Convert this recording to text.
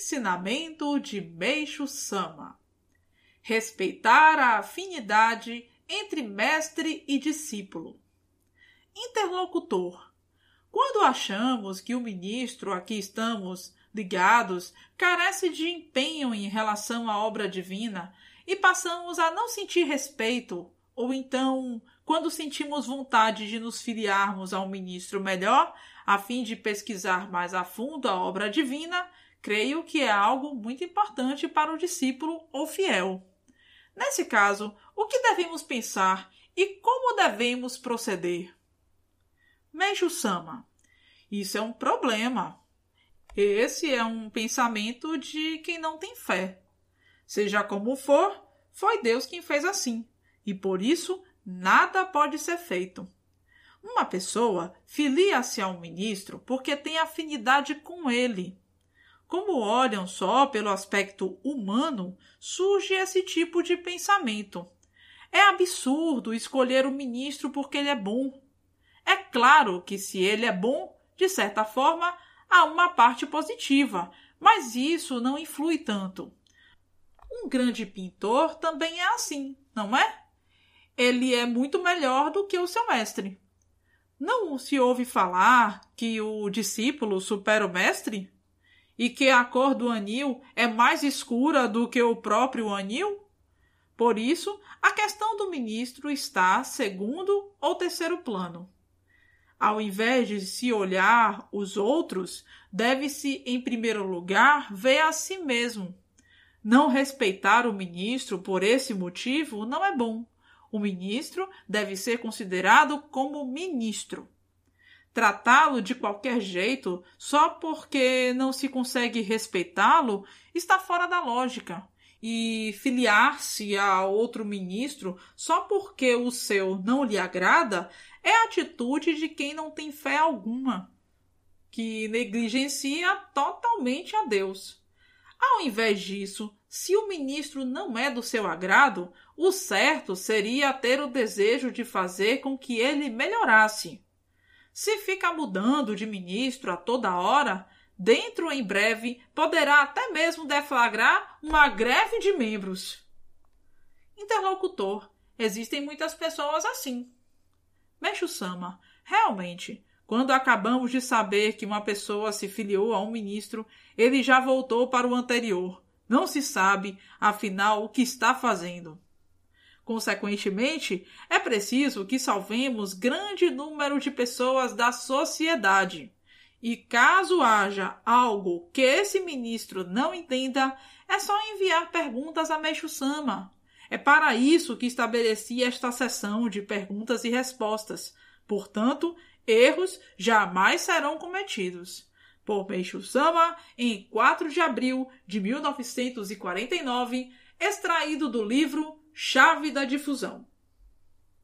Ensinamento de Meixo Sama. Respeitar a afinidade entre mestre e discípulo. Interlocutor. Quando achamos que o ministro a que estamos ligados carece de empenho em relação à obra divina e passamos a não sentir respeito, ou então, quando sentimos vontade de nos filiarmos a um ministro melhor, a fim de pesquisar mais a fundo a obra divina, creio que é algo muito importante para o discípulo ou fiel. Nesse caso, o que devemos pensar e como devemos proceder? Meishu Sama. Isso é um problema. Esse é um pensamento de quem não tem fé. Seja como for, foi Deus quem fez assim, e por isso nada pode ser feito. Uma pessoa filia-se a um ministro porque tem afinidade com ele, como olham só pelo aspecto humano, surge esse tipo de pensamento. É absurdo escolher o ministro porque ele é bom. É claro que se ele é bom, de certa forma, há uma parte positiva, mas isso não influi tanto. Um grande pintor também é assim, não é? Ele é muito melhor do que o seu mestre. Não se ouve falar que o discípulo supera o mestre? E que a cor do anil é mais escura do que o próprio anil? Por isso, a questão do ministro está segundo ou terceiro plano. Ao invés de se olhar os outros, deve-se, em primeiro lugar, ver a si mesmo. Não respeitar o ministro por esse motivo não é bom. O ministro deve ser considerado como ministro. Tratá-lo de qualquer jeito só porque não se consegue respeitá-lo está fora da lógica. E filiar-se a outro ministro só porque o seu não lhe agrada é a atitude de quem não tem fé alguma, que negligencia totalmente a Deus. Ao invés disso, se o ministro não é do seu agrado, o certo seria ter o desejo de fazer com que ele melhorasse. Se fica mudando de ministro a toda hora, dentro em breve poderá até mesmo deflagrar uma greve de membros. Interlocutor. Existem muitas pessoas assim. Meixo Sama. Realmente, quando acabamos de saber que uma pessoa se filiou a um ministro, ele já voltou para o anterior. Não se sabe, afinal, o que está fazendo. Consequentemente, é preciso que salvemos grande número de pessoas da sociedade. E caso haja algo que esse ministro não entenda, é só enviar perguntas a Meixo Sama. É para isso que estabeleci esta sessão de perguntas e respostas. Portanto, erros jamais serão cometidos. Por Meixo Sama, em 4 de abril de 1949, extraído do livro chave da difusão.